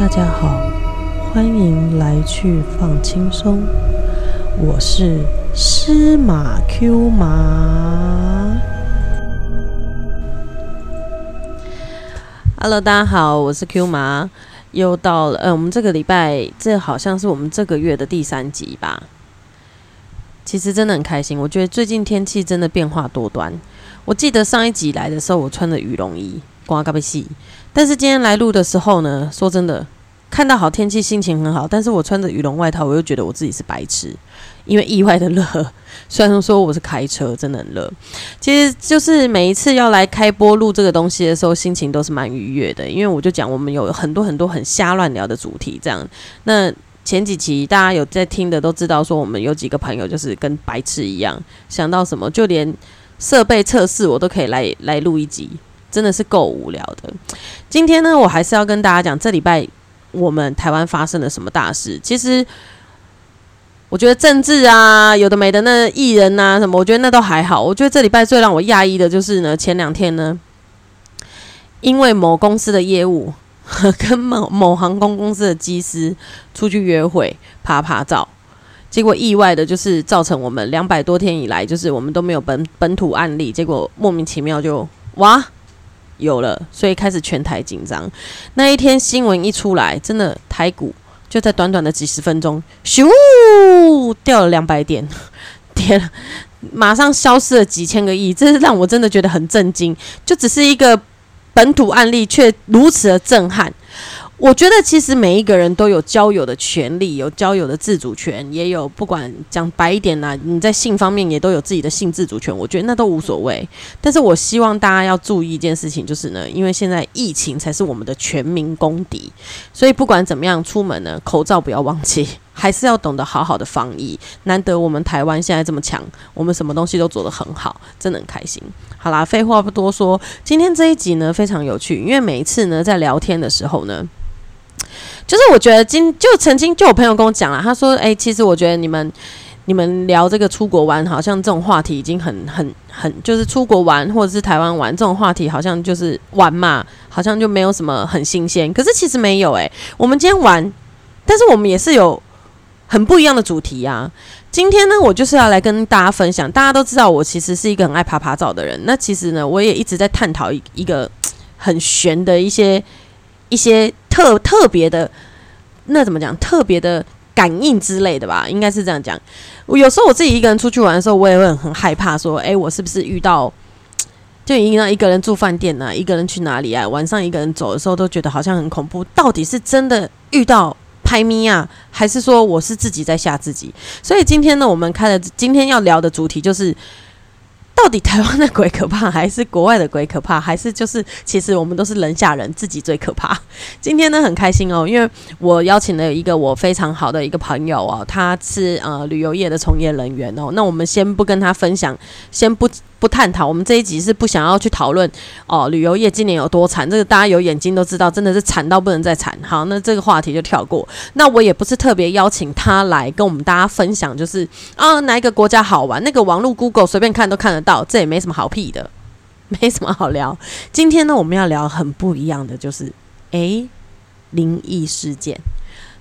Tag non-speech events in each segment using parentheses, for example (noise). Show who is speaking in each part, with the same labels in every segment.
Speaker 1: 大家好，欢迎来去放轻松，我是司马 Q 麻。Hello，大家好，我是 Q 麻，又到了，呃，我们这个礼拜，这好像是我们这个月的第三集吧。其实真的很开心，我觉得最近天气真的变化多端。我记得上一集来的时候，我穿着羽绒衣，刮嘎被细。但是今天来录的时候呢，说真的，看到好天气，心情很好。但是我穿着羽绒外套，我又觉得我自己是白痴，因为意外的热。(laughs) 虽然说我是开车，真的很热。其实就是每一次要来开播录这个东西的时候，心情都是蛮愉悦的，因为我就讲我们有很多很多很瞎乱聊的主题，这样。那前几期大家有在听的都知道，说我们有几个朋友就是跟白痴一样，想到什么就连设备测试我都可以来来录一集。真的是够无聊的。今天呢，我还是要跟大家讲，这礼拜我们台湾发生了什么大事。其实，我觉得政治啊，有的没的，那艺人呐什么，我觉得那都还好。我觉得这礼拜最让我讶异的就是呢，前两天呢，因为某公司的业务 (laughs) 跟某某航空公司的机师出去约会、拍拍照，结果意外的就是造成我们两百多天以来，就是我们都没有本本土案例，结果莫名其妙就哇。有了，所以开始全台紧张。那一天新闻一出来，真的台股就在短短的几十分钟，咻掉了两百点，跌了，马上消失了几千个亿，这是让我真的觉得很震惊。就只是一个本土案例，却如此的震撼。我觉得其实每一个人都有交友的权利，有交友的自主权，也有不管讲白一点啦，你在性方面也都有自己的性自主权。我觉得那都无所谓。但是我希望大家要注意一件事情，就是呢，因为现在疫情才是我们的全民公敌，所以不管怎么样出门呢，口罩不要忘记，还是要懂得好好的防疫。难得我们台湾现在这么强，我们什么东西都做得很好，真的很开心。好啦，废话不多说，今天这一集呢非常有趣，因为每一次呢在聊天的时候呢。就是我觉得今就曾经就有朋友跟我讲了，他说：“哎，其实我觉得你们你们聊这个出国玩，好像这种话题已经很很很，就是出国玩或者是台湾玩这种话题，好像就是玩嘛，好像就没有什么很新鲜。可是其实没有哎，我们今天玩，但是我们也是有很不一样的主题啊。今天呢，我就是要来跟大家分享。大家都知道我其实是一个很爱爬爬照的人，那其实呢，我也一直在探讨一一个很玄的一些一些。”特特别的，那怎么讲？特别的感应之类的吧，应该是这样讲。我有时候我自己一个人出去玩的时候，我也会很害怕，说：“哎，我是不是遇到就一定要一个人住饭店呢？一个人去哪里啊？晚上一个人走的时候，都觉得好像很恐怖。到底是真的遇到拍咪啊，还是说我是自己在吓自己？所以今天呢，我们开的今天要聊的主题就是。到底台湾的鬼可怕，还是国外的鬼可怕，还是就是其实我们都是人吓人，自己最可怕。(laughs) 今天呢很开心哦，因为我邀请了一个我非常好的一个朋友哦，他是呃旅游业的从业人员哦。那我们先不跟他分享，先不。不探讨，我们这一集是不想要去讨论哦，旅游业今年有多惨，这个大家有眼睛都知道，真的是惨到不能再惨。好，那这个话题就跳过。那我也不是特别邀请他来跟我们大家分享，就是啊哪一个国家好玩，那个网络 Google 随便看都看得到，这也没什么好屁的，没什么好聊。今天呢，我们要聊很不一样的，就是诶，灵异事件，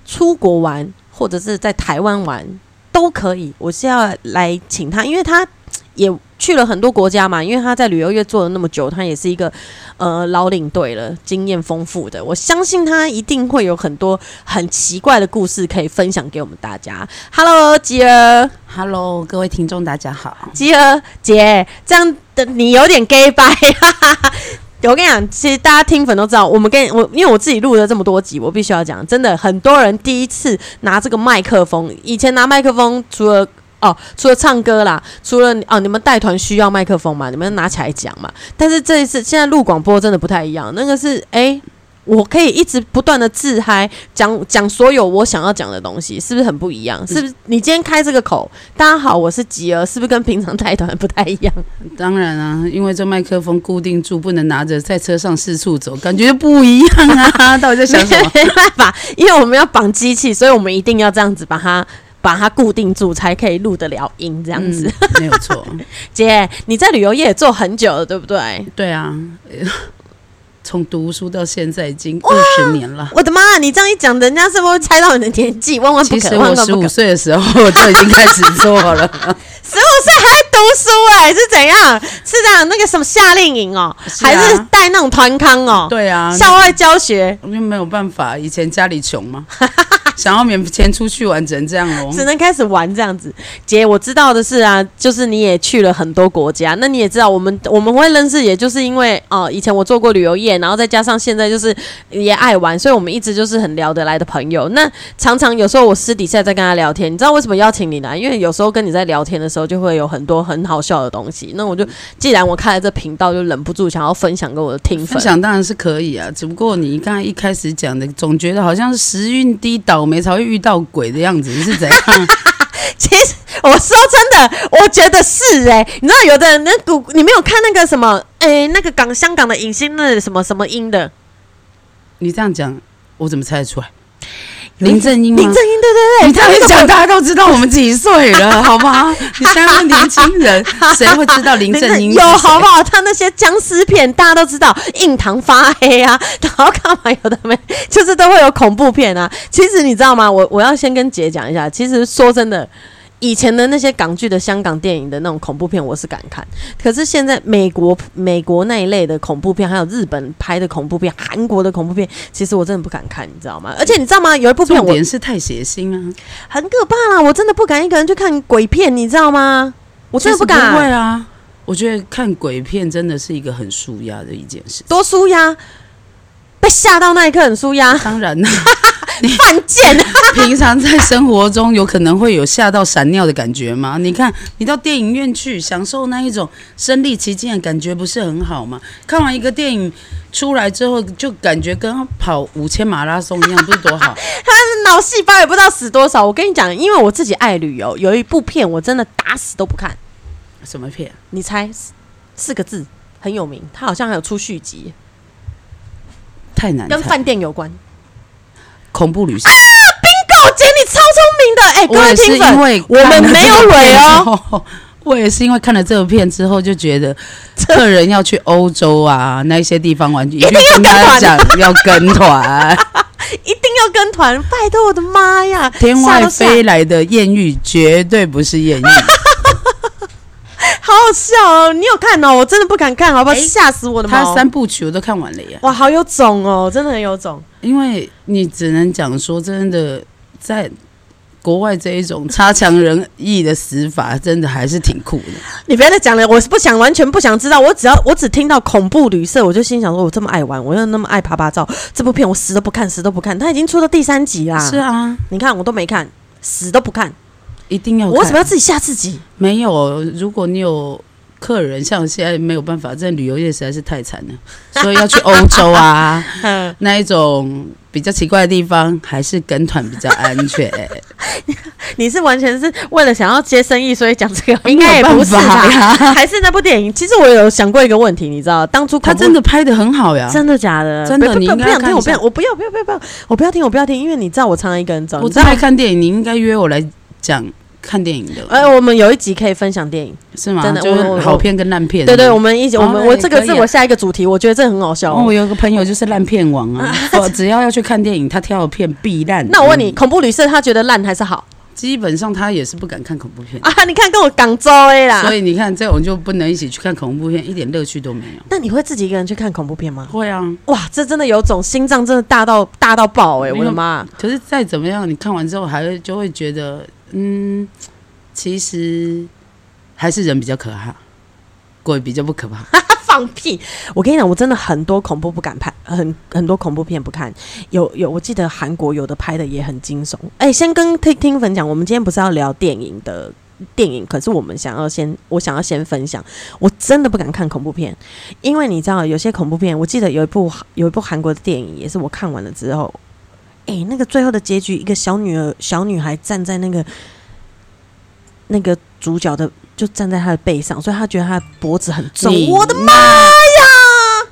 Speaker 1: 出国玩或者是在台湾玩都可以。我是要来请他，因为他也。去了很多国家嘛，因为他在旅游业做了那么久，他也是一个呃老领队了，经验丰富的。我相信他一定会有很多很奇怪的故事可以分享给我们大家。Hello，吉儿
Speaker 2: ，Hello，各位听众，大家好。
Speaker 1: 吉儿姐，这样的你有点 gay 拜。(laughs) 我跟你讲，其实大家听粉都知道，我们跟我因为我自己录了这么多集，我必须要讲，真的很多人第一次拿这个麦克风，以前拿麦克风除了。哦，除了唱歌啦，除了哦，你们带团需要麦克风嘛？你们拿起来讲嘛。但是这一次，现在录广播真的不太一样。那个是，哎，我可以一直不断的自嗨，讲讲所有我想要讲的东西，是不是很不一样？是不是？你今天开这个口，大家好，我是吉儿，是不是跟平常带团不太一样？
Speaker 2: 当然啊，因为这麦克风固定住，不能拿着在车上四处走，感觉不一样啊。(laughs) 到底在想什么？
Speaker 1: 没办法，因为我们要绑机器，所以我们一定要这样子把它。把它固定住，才可以录得了音，这样子
Speaker 2: 没有错。(laughs)
Speaker 1: 姐，你在旅游业做很久了，对不对？
Speaker 2: 对啊，(laughs) 从读书到现在已经二十年了。
Speaker 1: 我的妈！你这样一讲，人家是不是会猜到你的年纪？万万不可！
Speaker 2: 其实我
Speaker 1: 万万不可！
Speaker 2: 十五岁的时候我就已经开始做了，(laughs)
Speaker 1: 十五岁还在读书哎、是怎样？是这样那个什么夏令营哦、
Speaker 2: 是啊
Speaker 1: 还是带那种团康哦、
Speaker 2: 对啊，
Speaker 1: 校外教学
Speaker 2: 我就没有办法，以前家里穷嘛，想要免钱出去玩，只能这样喽。
Speaker 1: 只能开始玩这样子。姐，我知道的是啊，就是你也去了很多国家，那你也知道我们我们会认识，也就是因为哦、以前我做过旅游业，然后再加上现在就是也爱玩，所以我们一直就是很聊得来的朋友。那常常有时候我私底下在跟他聊天，你知道为什么邀请你来？因为有时候跟你在聊天的时候，就会有很多很好笑的东西。那我就既然我开了这频道，就忍不住想要分享给我的听
Speaker 2: 分。享当然是可以啊，只不过你刚才一开始讲的，总觉得好像是时运低，倒霉才会遇到鬼的样子，是怎样？(laughs)
Speaker 1: 其实我说真的，我觉得是哎、你知道有的人那股，你没有看那个什么，哎、那个港香港的影星那什么什么音的
Speaker 2: 你这样讲，我怎么猜得出来？林正英吗？
Speaker 1: 林正英，对对对，
Speaker 2: 你这样一讲，大家都知道我们几岁了，(laughs) 好吗？你现在问年轻人，(laughs) 谁会知道林正英？
Speaker 1: 有好不好？他那些僵尸片大家都知道，印堂发黑啊，(laughs) 然后干嘛有的没，就是都会有恐怖片啊。其实你知道吗？我我要先跟姐讲一下，其实说真的。以前的那些港剧的香港电影的那种恐怖片，我是敢看。可是现在美国美国那一类的恐怖片，还有日本拍的恐怖片、韩国的恐怖片，其实我真的不敢看，你知道吗？而且你知道吗？有一部片
Speaker 2: 重
Speaker 1: 我
Speaker 2: 点是太血腥啊！
Speaker 1: 很可怕啦，我真的不敢一个人去看鬼片，你知道吗？我真的不
Speaker 2: 其实不会，啊。我觉得看鬼片真的是一个很舒压的一件事。
Speaker 1: 多舒压。被吓到那一刻很舒压，
Speaker 2: 当然啦，(laughs)
Speaker 1: 犯贱。
Speaker 2: 平常在生活中有可能会有吓到闪尿的感觉吗？你看，你到电影院去享受那一种身临其境的感觉，不是很好吗？看完一个电影出来之后，就感觉跟跑五千马拉松一样，不是多好？(laughs)
Speaker 1: 他脑细胞也不知道死多少。我跟你讲，因为我自己爱旅游，有一部片我真的打死都不看。
Speaker 2: 什么片？
Speaker 1: 你猜四四个字，很有名，它好像还有出续集，
Speaker 2: 太难猜。
Speaker 1: 跟饭店有关。
Speaker 2: 恐怖旅社，
Speaker 1: 狗姐，你超聪明的！哎、各
Speaker 2: 我也是
Speaker 1: 位听粉，
Speaker 2: 因为
Speaker 1: 我们没有蕊哦。
Speaker 2: 哦。(laughs) 我也是因为看了这部片之后，就觉得客人要去欧洲啊那些地方玩，一定要跟他讲要跟团。(laughs)
Speaker 1: 一定要跟团，拜托我的妈呀！
Speaker 2: 天外飞来的艳遇绝对不是艳遇，(laughs)
Speaker 1: 好好笑哦！你有看哦？我真的不敢看，好不好？
Speaker 2: 哎
Speaker 1: 吓死我的
Speaker 2: 他！三部曲我都看完了耶。
Speaker 1: 哇，好有种哦，真的很有种。
Speaker 2: 因为你只能讲说，真的在国外这一种差强人意的死法，真的还是挺酷的。
Speaker 1: 你不要再讲了，我是不想，完全不想知道。我只要我只听到恐怖旅社，我就心想说，我这么爱玩，我又那么爱拍拍照，这部片我死都不看，死都不看。它已经出到第三集啦，
Speaker 2: 是啊，
Speaker 1: 你看我都没看，死都不看，
Speaker 2: 一定要。
Speaker 1: 我为什么要自己吓自己？
Speaker 2: 没有？如果你有客人，像现在没有办法，这旅游业实在是太惨了，(laughs) 所以要去欧洲啊 (laughs)
Speaker 1: 嗯，
Speaker 2: 那一种比较奇怪的地方，还是跟团比较安全。(laughs)
Speaker 1: 你是完全是为了想要接生意，所以讲这个，应该也不是吧？
Speaker 2: 呀。
Speaker 1: 还是那部电影？其实我有想过一个问题，你知道，当初
Speaker 2: 他真的拍的很好呀，
Speaker 1: 真的假的？
Speaker 2: 真的你应
Speaker 1: 不想听，我不要，我不要，不要，不要，不要，我不要听，我不要听，因为你知道我常常一个人走，
Speaker 2: 我真
Speaker 1: 你知道
Speaker 2: 爱看电影，你应该约我来讲看电影的，
Speaker 1: 呃，我们有一集可以分享电影，
Speaker 2: 是吗？
Speaker 1: 真的
Speaker 2: 就好片跟烂片。
Speaker 1: 对对，我们一起，我们
Speaker 2: 哦
Speaker 1: 我这个是我下一个主题，我觉得这很好笑。
Speaker 2: 我有个朋友就是烂片王啊，我 (laughs) 只要要去看电影，他挑的片必烂。
Speaker 1: 那我问你，
Speaker 2: 嗯，
Speaker 1: 恐怖旅社他觉得烂还是好
Speaker 2: 基本上他也是不敢看恐怖片，
Speaker 1: 啊？你看跟我港州 A 啦
Speaker 2: 所，以你看这种就不能一起去看恐怖片，一点乐趣都没有。
Speaker 1: 那你会自己一个人去看恐怖片吗？
Speaker 2: 会啊，
Speaker 1: 哇，这真的有种心脏真的大到大到爆哎、我的妈！
Speaker 2: 可是再怎么样，你看完之后还会就会觉得，嗯，其实还是人比较可怕，鬼比较不可怕。(laughs)
Speaker 1: 放屁！我跟你讲，我真的很多恐怖不敢拍，很很多恐怖片不看。有有，我记得韩国有的拍的也很惊悚。哎、先跟听听粉讲，我们今天不是要聊电影的电影，可是我们想要先，我想要先分享，我真的不敢看恐怖片，因为你知道有些恐怖片，我记得有一部有一部韩国的电影，也是我看完了之后，哎、那个最后的结局，一个小女儿小女孩站在那个那个主角的。就站在她的背上，所以她觉得她的脖子很重。我的妈呀！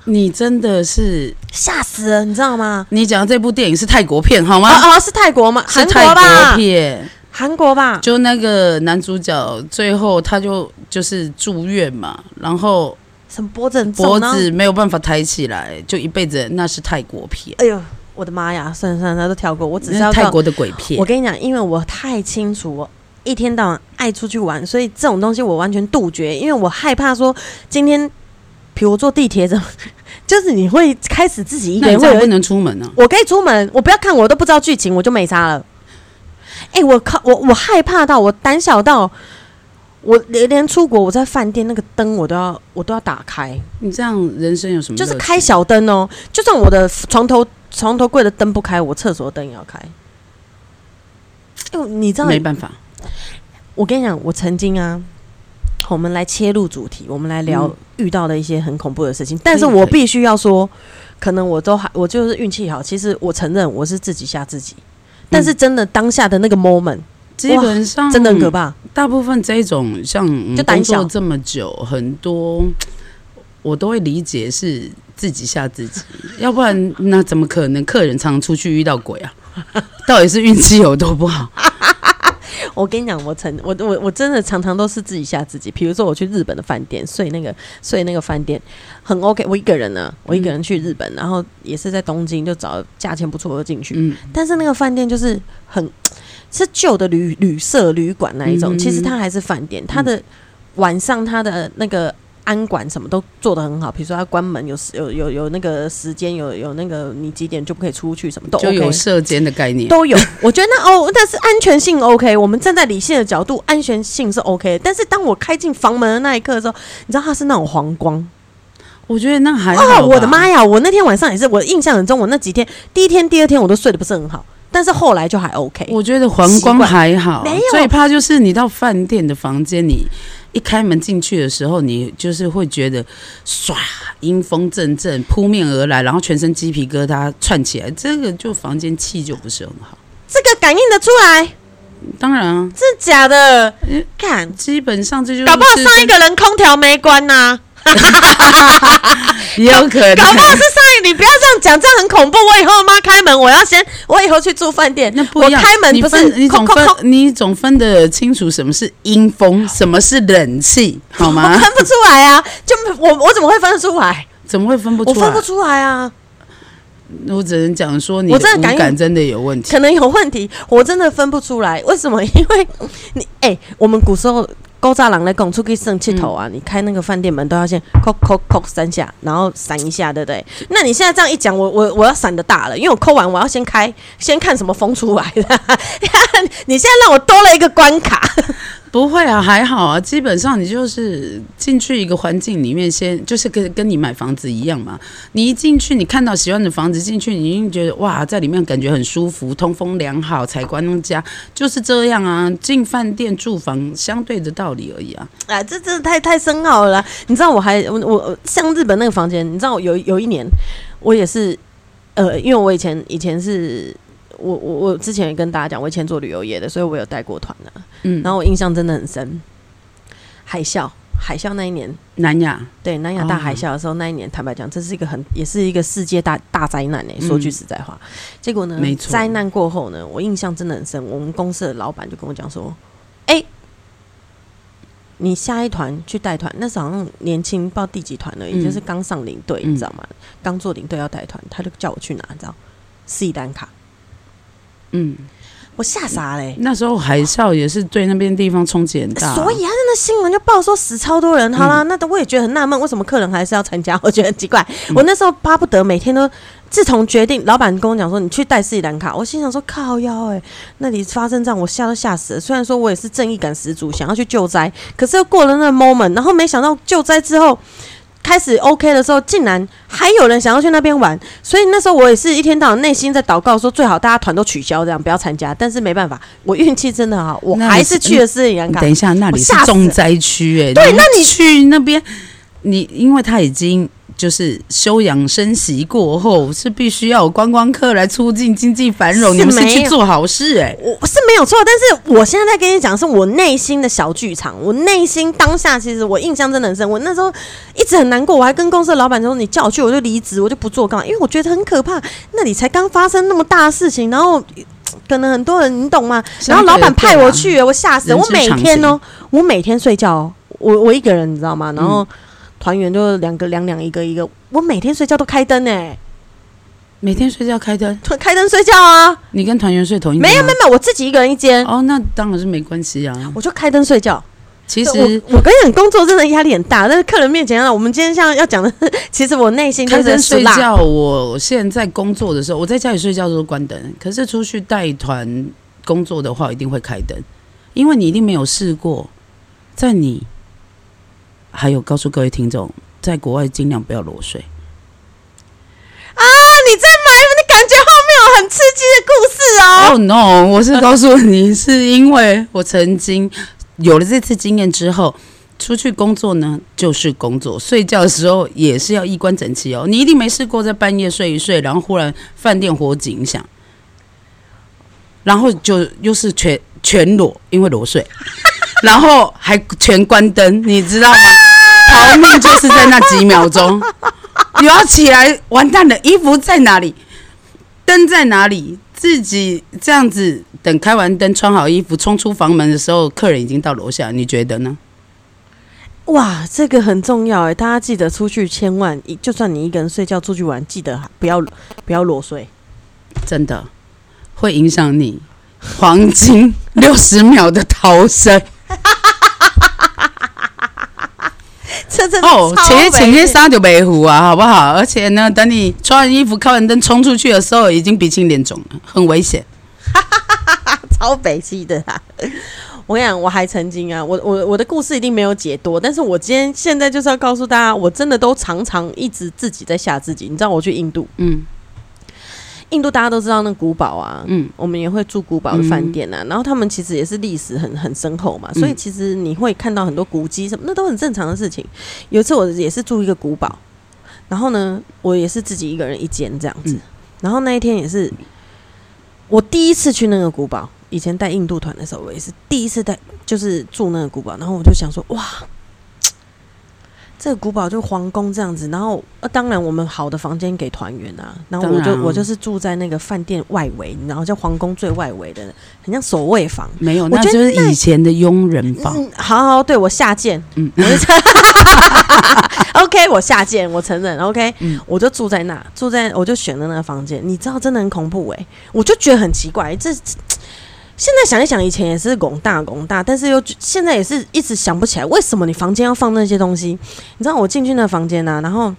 Speaker 2: 你真的是，
Speaker 1: 吓死了，你知道吗？
Speaker 2: 你讲的这部电影是泰国片好吗？
Speaker 1: 哦哦，是泰国吗？韩
Speaker 2: 是泰
Speaker 1: 国吧
Speaker 2: 国？片，
Speaker 1: 韩国吧？
Speaker 2: 就那个男主角最后他就就是住院嘛，然后
Speaker 1: 什么脖子
Speaker 2: 脖子没有办法抬起来，就一辈子那是泰国片，
Speaker 1: 哎呦，我的妈呀！算了算了，他都跳过，我只是要告
Speaker 2: 那是泰国的鬼片
Speaker 1: 我。跟你讲，因为我太清楚，我一天到晚爱出去玩，所以这种东西我完全杜绝，因为我害怕说今天，比如我坐地铁怎么，(laughs) 就是你会开始自己一个
Speaker 2: 那你这样不
Speaker 1: 人会有一，
Speaker 2: 能出门啊！
Speaker 1: 我可以出门，我不要看我都不知道剧情，我就没差了。哎、我靠，我我害怕到我胆小到。我连连出国，我在饭店那个灯我都要我都要打开，
Speaker 2: 你这样人生有什么？
Speaker 1: 就是开小灯哦。就算我的床头床头柜的灯不开，我厕所的灯也要开。哎、你知道
Speaker 2: 没办法，
Speaker 1: 我跟你讲，我曾经啊，我们来切入主题，我们来聊
Speaker 2: 嗯
Speaker 1: 遇到的一些很恐怖的事情。但是我必须要说，可能我都还我就是运气好。其实我承认我是自己吓自己，但是真的当下的那个 moment
Speaker 2: 基本上
Speaker 1: 真的很可怕。
Speaker 2: 大部分这种像嗯
Speaker 1: 就胆小
Speaker 2: 工作这么久，很多我都会理解是自己吓自己，(laughs) 要不然那怎么可能客人常出去遇到鬼啊？(laughs) 到底是运气有多不好？(laughs)
Speaker 1: 我跟你讲，我曾我我我真的常常都是自己吓自己。比如说我去日本的饭店睡那个睡那个饭店很 OK，我一个人呢，我一个人去日本，然后也是在东京，就找价钱不错的进去。
Speaker 2: 嗯，
Speaker 1: 但是那个饭店就是很是旧的旅旅社旅馆那一种，
Speaker 2: 嗯
Speaker 1: 其实它还是饭店，它的晚上它的那个安管什么都做得很好，比如说他关门有时有有有那个时间，有有那个你几点就不可以出去，什么都
Speaker 2: 就
Speaker 1: OK
Speaker 2: 有射间的概念。
Speaker 1: 都有。我觉得那哦，但是安全性 OK，我们站在理性的角度，安全性是 OK。但是当我开进房门的那一刻的时候，你知道它是那种黄光
Speaker 2: 我觉得那还好
Speaker 1: 哦，我的妈呀！我那天晚上也是，我印象很中，我那几天第一天、第二天我都睡得不是很好，但是后来就还 OK。
Speaker 2: 我觉得黄光还好
Speaker 1: 没有，
Speaker 2: 最怕就是你到饭店的房间，你一开门进去的时候，你就是会觉得唰，阴风阵阵扑面而来，然后全身鸡皮疙瘩串起来，这个就房间气就不是很好。
Speaker 1: 这个感应得出来，
Speaker 2: 当然啊，
Speaker 1: 真的假的
Speaker 2: 嗯？
Speaker 1: 看，
Speaker 2: 基本上这就是
Speaker 1: 搞不好上一个人空调没关呐、(laughs)
Speaker 2: 也有可能，
Speaker 1: 搞不好是上一，你不要这样讲，这样很恐怖。我以后妈开门，我要先，我以后去住饭店，我
Speaker 2: 那不一样。你
Speaker 1: 开门不是
Speaker 2: 分你总分你总分得清楚什么是阴风，什么是冷气，好吗
Speaker 1: 我
Speaker 2: 吗？
Speaker 1: 分不出来啊！就我我怎么会分得出来？
Speaker 2: 怎么会分不出来？
Speaker 1: 我分不出来啊！
Speaker 2: 我只能讲说你
Speaker 1: 我真的感
Speaker 2: 真的有问题。
Speaker 1: 可能有问题，我真的分不出来。为什么？因为你哎、我们古时候勾栅栏来拱出去生气头啊！你开那个饭店门都要先扣扣扣三下，然后闪一下，对不对？那你现在这样一讲，我我我要闪的大了，因为我扣完我要先开，先看什么风出来的。(laughs) 你现在让我多了一个关卡，
Speaker 2: 不会啊，还好啊。基本上你就是进去一个环境里面先，就是跟跟你买房子一样嘛。你一进去，你看到喜欢的房子进去，你一定觉得哇，在里面感觉很舒服，通风良好，采光佳，就是这样啊。进饭店住房相对的道理而已啊。
Speaker 1: 啊，这真的太太深奥了。你知道我还我我像日本那个房间，你知道我有有一年我也是呃，因为我以前以前是我我我之前也跟大家讲，我以前做旅游业的，所以我有带过团的、
Speaker 2: 嗯，
Speaker 1: 然后我印象真的很深，海啸海啸那一年，
Speaker 2: 南亚。
Speaker 1: 对南亚大
Speaker 2: 哦。
Speaker 1: 海啸的时候，那一年坦白讲，这是一个很也是一个世界大大灾难呢、说句
Speaker 2: 嗯。
Speaker 1: 实在话，结果呢
Speaker 2: 没，错。
Speaker 1: 灾难过后呢，我印象真的很深。我们公司的老板就跟我讲说：“哎、你下一团去带团，那时候好像年轻，不知道第几团而已，
Speaker 2: 嗯。
Speaker 1: 就是刚上领队，
Speaker 2: 嗯
Speaker 1: 你知道吗？刚做领队要带团，他就叫我去拿，你知道，斯里兰卡，
Speaker 2: 嗯，
Speaker 1: 我吓傻嘞、
Speaker 2: 那时候海啸也是对那边地方冲击很大啊、
Speaker 1: 所以啊，那新闻就报说死超多人。好啦，那我也觉得很纳闷，为什么客人还是要参加？我觉得很奇怪。我那时候巴不得每天都，自从决定老板跟我讲说你去带斯里兰卡，我心想说靠腰哎、那里发生这样，我吓都吓死了。虽然说我也是正义感十足，想要去救灾，可是又过了那个 moment，然后没想到救灾之后。开始 OK 的时候，竟然还有人想要去那边玩，所以那时候我也是一天到晚内心在祷告说，最好大家团都取消，这样不要参加。但是没办法，我运气真的好，我还是去了斯里兰卡。
Speaker 2: 等一下，那里是重灾区哎、
Speaker 1: 对那你
Speaker 2: 去那边，你因为他已经就是休养生息过后，是必须要有观光客来促进经济繁荣，你们是去做好事哎、
Speaker 1: 我是没有错，但是我现在在跟你讲，是我内心的小剧场。我内心当下其实我印象真的很深，我那时候一直很难过，我还跟公司的老板说：“你叫我去，我就离职，我就不做干嘛？”因为我觉得很可怕，那里才刚发生那么大的事情，然后。可能很多人你懂吗？然后老板派我去，我吓死了。我每天哦，我每天睡觉哦，我我一个人你知道吗？然后团员就两个两两一个一个，我每天睡觉都开灯呢、
Speaker 2: 每天睡觉开灯，
Speaker 1: 开灯睡觉啊，
Speaker 2: 你跟团员睡同一
Speaker 1: 没有没有没有，我自己一个人一间，
Speaker 2: 哦，那当然是没关系啊。
Speaker 1: 我就开灯睡觉。
Speaker 2: 其
Speaker 1: 我
Speaker 2: 实
Speaker 1: 我跟你讲，工作真的压力很大，但是客人面前啊，我们今天像要讲的，(laughs) 其实我内心就
Speaker 2: 开灯
Speaker 1: 是。
Speaker 2: 睡觉，我现在工作的时候，我在家里睡觉的时候关灯，可是出去带团工作的话，一定会开灯，因为你一定没有试过，在你还有告诉各位听众，在国外尽量不要裸睡。
Speaker 1: 啊！你在买，你感觉后面有很刺激的故事哦。
Speaker 2: 哦、no！我是告诉你，是因为我曾经有了这次经验之后，出去工作呢就是工作，睡觉的时候也是要衣冠整齐哦。你一定没试过在半夜睡一睡，然后忽然饭店火警响，然后就又是全全裸，因为裸睡，然后还全关灯，你知道吗？逃命就是在那几秒钟，你要起来，完蛋了，衣服在哪里？灯在哪里？自己这样子等开完灯，穿好衣服，冲出房门的时候，客人已经到楼下，你觉得呢？
Speaker 1: 哇，这个很重要哎，大家记得出去千万，一就算你一个人睡觉出去玩，记得不要不要裸睡。
Speaker 2: 真的会影响你黄金六十秒的逃生 (laughs)
Speaker 1: 这真
Speaker 2: 哦！
Speaker 1: 超
Speaker 2: 前前
Speaker 1: 危险
Speaker 2: 天杀就白虎啊，好不好？而且呢，等你穿完衣服、开完灯冲出去的时候，已经鼻青脸肿了，很危险。(laughs)
Speaker 1: 超北气的啦！我跟你讲，我还曾经啊，我我我的故事一定没有解多，但是我今天现在就是要告诉大家，我真的都常常一直自己在吓自己。你知道我去印度，
Speaker 2: 嗯
Speaker 1: 印度大家都知道那古堡啊，
Speaker 2: 嗯，
Speaker 1: 我们也会住古堡的饭店啊，然后他们其实也是历史很很深厚嘛，所以其实你会看到很多古迹什么，那都很正常的事情。有一次我也是住一个古堡，然后呢，我也是自己一个人一间这样子，
Speaker 2: 嗯
Speaker 1: 然后那一天也是我第一次去那个古堡，以前带印度团的时候，我也是第一次带，就是住那个古堡，然后我就想说，哇。这个古堡就皇宫这样子，然后呃，当然我们好的房间给团员啊，然后我就我就是住在那个饭店外围，然后叫皇宫最外围的，很像守卫房。
Speaker 2: 没有，那就是以前的佣人房。
Speaker 1: 嗯，好好，对我下贱，
Speaker 2: 嗯。
Speaker 1: 我就 (laughs) OK，我下贱，我承认，OK，、
Speaker 2: 嗯。
Speaker 1: 我就住在那，住在我就选了那个房间，你知道真的很恐怖哎、我就觉得很奇怪，这现在想一想，以前也是拱大拱大，但是又现在也是一直想不起来，为什么你房间要放那些东西？你知道我进去那房间呢、然后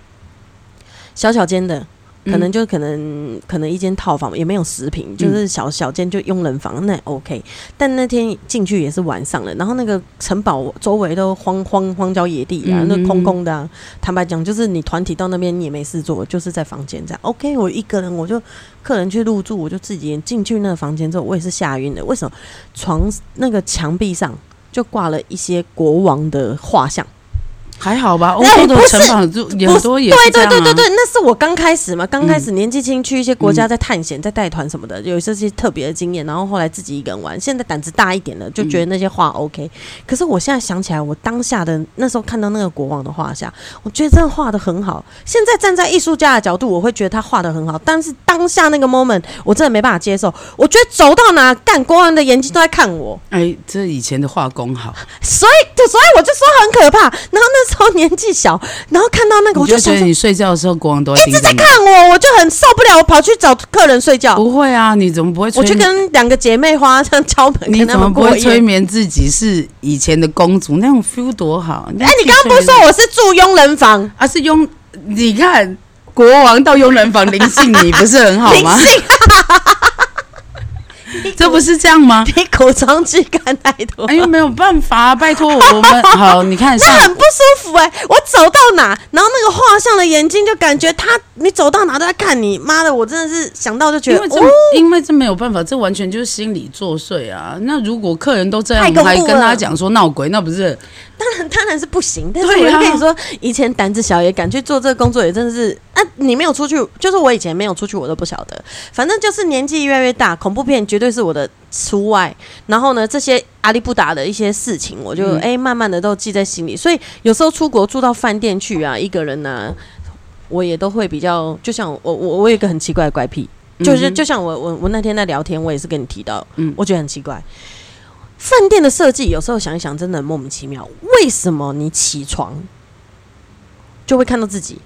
Speaker 1: 小小间的，可能
Speaker 2: 嗯
Speaker 1: 就可能、可能一间套房也没有十平，就是小小间就佣人房，那 OK。但那天进去也是晚上了，然后那个城堡周围都荒荒荒郊野地啊，
Speaker 2: 嗯
Speaker 1: 那空空的、啊。坦白讲，就是你团体到那边你也没事做，就是在房间这样 OK。我一个人我就客人去入住，我就自己进去那个房间之后，我也是吓晕了。为什么？床那个墙壁上就挂了一些国王的画像。
Speaker 2: 还好吧，欧洲的城堡就也很多也
Speaker 1: 对。对对对对，那是我刚开始嘛，刚开始
Speaker 2: 嗯
Speaker 1: 年纪轻去一些国家在探险、在带团什么的，有这些特别的经验，然后后来自己一个人玩。现在胆子大一点了，就觉得那些画 OK。可是我现在想起来，我当下的那时候看到那个国王的画像，我觉得真的画的很好。现在站在艺术家的角度，我会觉得他画的很好，但是当下那个 moment 我真的没办法接受。我觉得走到哪干，国王的眼睛都在看我。
Speaker 2: 哎，这以前的画工好，
Speaker 1: 所以，对，所以我就说很可怕。然后那时候年纪小，(laughs) 然后看到那个，
Speaker 2: 你
Speaker 1: 我
Speaker 2: 就觉得你睡觉的时候国王都会盯着你。
Speaker 1: 看我，我就很受不了，我跑去找客人睡觉。
Speaker 2: 不会啊，你怎么不会催
Speaker 1: 我去
Speaker 2: 眠？
Speaker 1: 跟两个姐妹花这样敲门，
Speaker 2: 你
Speaker 1: 跟他
Speaker 2: 怎么不会催
Speaker 1: 夜。
Speaker 2: 眠自己是以前的公主？那种 feel 多好！哎
Speaker 1: 哎，你刚刚不是说我是住佣人房？
Speaker 2: 啊是佣？你看国王到佣人房临幸你，不是很好
Speaker 1: 灵
Speaker 2: 吗？(laughs)
Speaker 1: 性，(laughs) (laughs)
Speaker 2: 这不是这样吗？
Speaker 1: 你口装剧看太多，
Speaker 2: 哎呦，没有办法、拜托我们好，(laughs) 你看
Speaker 1: 那很不舒服哎、我走到哪，然后那个画像的眼睛就感觉他，你走到哪都在看你。妈的，我真的是想到就觉得，
Speaker 2: 因为这、
Speaker 1: 哦，
Speaker 2: 因为这没有办法，这完全就是心理作祟啊。那如果客人都这样，还跟他讲说闹鬼，那不是
Speaker 1: 当然当然是不行。但是我就跟你说，以前胆子小也敢去做这个工作，也真的是啊，你没有出去，就是我以前没有出去，我都不晓得。反正就是年纪越来越大，恐怖片绝对是我的除外。然后呢，这些阿里不达的一些事情，我就
Speaker 2: 嗯
Speaker 1: 哎、慢慢的都记在心里。所以有时候出国住到饭店去啊，一个人呢、我也都会比较，就像我我我有一个很奇怪的怪癖，就是
Speaker 2: 嗯
Speaker 1: 就像我我我那天在聊天，我也是跟你提到，
Speaker 2: 嗯
Speaker 1: 我觉得很奇怪。饭店的设计有时候想一想，真的很莫名其妙。为什么你起床就会看到自己。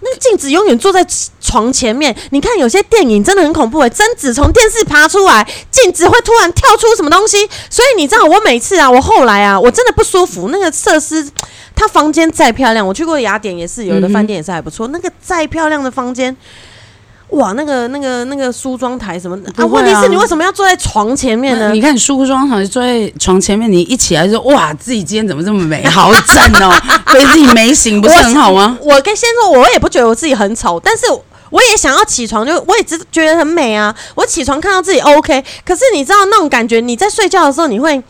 Speaker 1: 那个镜子永远坐在床前面。你看有些电影真的很恐怖诶，贞子从电视爬出来，镜子会突然跳出什么东西。所以你知道，我每次啊，我后来啊，我真的不舒服。那个设施，他房间再漂亮，我去过雅典也是，有的饭店也是还不错。那个再漂亮的房间。哇，那个、那个、那个梳妆台什么的啊？问题是你为什么要坐在床前面呢？
Speaker 2: 你看梳妆台坐在床前面，你一起来就哇，自己今天怎么这么美，好正哦，(laughs) 被自己美醒，不是很好吗？
Speaker 1: 我跟先说，我也不觉得我自己很丑，但是我也想要起床，就我也只觉得很美啊。我起床看到自己 OK，可是你知道那种感觉，你在睡觉的时候你会。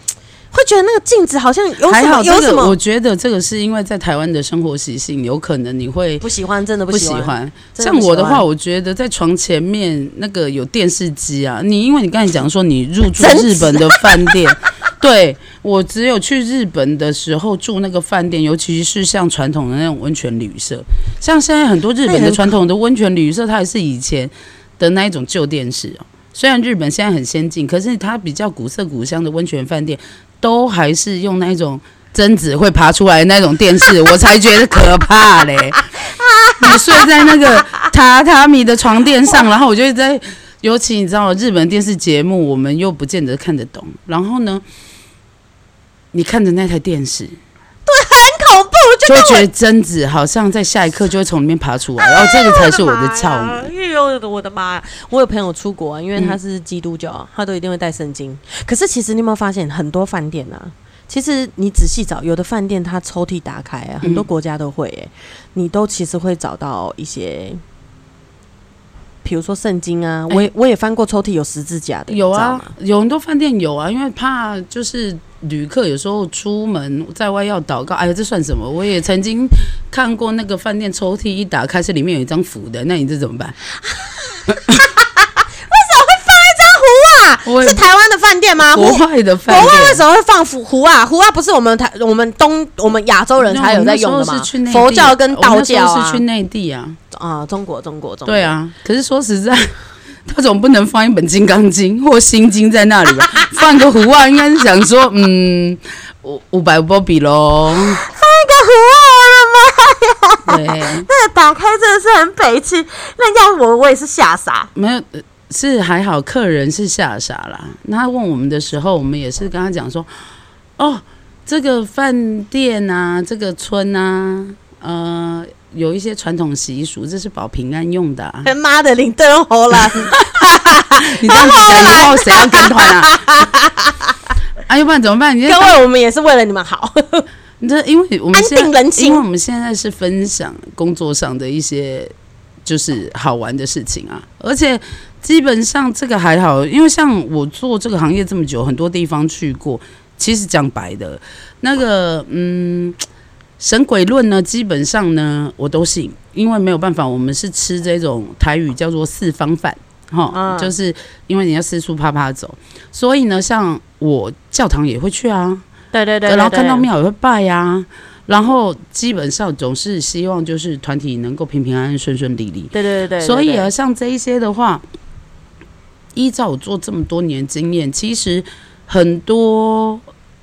Speaker 1: 会觉得那个镜子好像有什么？有什么？
Speaker 2: 我觉得这个是因为在台湾的生活习性，有可能你会
Speaker 1: 不喜欢，真的
Speaker 2: 不
Speaker 1: 喜
Speaker 2: 欢。像我的话，我觉得在床前面那个有电视机啊，你因为你刚才讲说你入住 (laughs) 日本的饭店，(laughs) 对我只有去日本的时候住那个饭店，尤其是像传统的那种温泉旅社，像现在很多日本的传统的温泉旅社，它还是以前的那一种旧电视哦。虽然日本现在很先进，可是它比较古色古香的温泉饭店。都还是用那种贞子会爬出来的那种电视，我才觉得可怕嘞。(laughs) 你睡在那个榻榻米的床垫上，然后我就在，尤其你知道日本电视节目，我们又不见得看得懂。然后呢，你看着那台电视，就会觉得贞子好像在下一刻就会从里面爬出来，然后这个才是我的窍门。
Speaker 1: 哎呦，我的妈呀！我有朋友出国啊，因为他是基督教，他都一定会带圣经。可是其实你有没有发现，很多饭店啊，其实你仔细找，有的饭店它抽屉打开啊，很多国家都会，哎，你都其实会找到一些，比如说圣经啊，我也我也翻过抽屉，有十字架的，
Speaker 2: 有啊，有很多饭店有啊，因为怕就是旅客有时候出门在外要祷告，哎呀，这算什么？我也曾经。看过那个饭店抽屉一打开是里面有一张符的，那你这怎么办？(laughs)
Speaker 1: 为什么会放一张符啊？是台湾的饭店吗？
Speaker 2: 国外的饭店，
Speaker 1: 国外为什么会放符符啊？符啊不是我们台我们东我们亚洲人才有在用的吗？佛教跟道教
Speaker 2: 是去内地啊
Speaker 1: 啊，中国中国中
Speaker 2: 对啊。可是说实在，他总不能放一本《金刚经》或《心经》在那里吧？(laughs) 放个符啊，应该是想说，嗯，五五百波比喽。
Speaker 1: 那个壶啊，我的
Speaker 2: 妈呀！
Speaker 1: 那个打开真的是很北气。那要我，我也是吓傻。
Speaker 2: 没有，是还好，客人是吓傻了。那他问我们的时候，我们也是跟他讲说：“哦，这个饭店啊，这个村啊，呃，有一些传统习俗，这是保平安用的。”
Speaker 1: 妈的，领灯猴了！(laughs)
Speaker 2: 你这样子讲以后谁要跟团啊？(laughs) 啊，要不然怎么办？
Speaker 1: 各位，我们也是为了你们好。
Speaker 2: 你 (laughs) 这因为我们现在，因为我们现在是分享工作上的一些就是好玩的事情啊，而且基本上这个还好，因为像我做这个行业这么久，很多地方去过，其实讲白的，那个嗯，神鬼论呢，基本上呢我都信，因为没有办法，我们是吃这种台语叫做四方饭，哈，就是因为你要四处啪啪走，所以呢，像我教堂也会去啊。
Speaker 1: 对对对，
Speaker 2: 然后看到庙也会拜呀，然后基本上总是希望就是团体能够平平安安、顺顺利利。
Speaker 1: 对对对，
Speaker 2: 所以啊，像这一些的话，依照我做这么多年经验，其实很多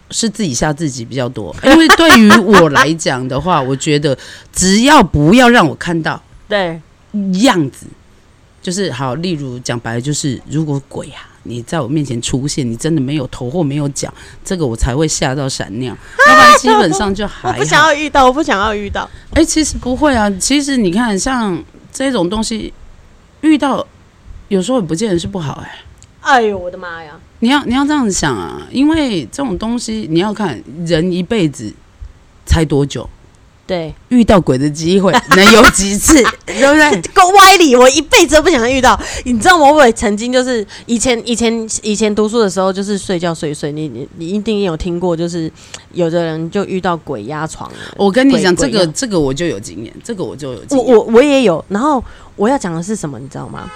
Speaker 2: 是自己吓自己比较多。(laughs) 因为对于我来讲的话，我觉得只要不要让我看到
Speaker 1: 对
Speaker 2: 样子，就是好。例如讲白了，就是如果鬼啊。你在我面前出现，你真的没有头或没有脚，这个我才会吓到闪亮。(laughs) 要不然基本上就还。
Speaker 1: 我不想要遇到，我不想要遇到。
Speaker 2: 哎，其实不会啊。其实你看，像这种东西遇到，有时候也不见得是不好。哎，
Speaker 1: 哎呦，我的妈呀！
Speaker 2: 你要你要这样子想啊，因为这种东西你要看人一辈子才多久。
Speaker 1: 对，
Speaker 2: 遇到鬼的机会能有几次，(laughs) 对不对？
Speaker 1: 够歪理，我一辈子都不想遇到。你知道吗？我曾经就是以前以前以前读书的时候，就是睡觉睡睡，你你你一定有听过，就是有的人就遇到鬼压床。
Speaker 2: 我跟你讲，这个这个我就有经验，这个我就有经。我
Speaker 1: 我我也有。然后我要讲的是什么，你知道吗？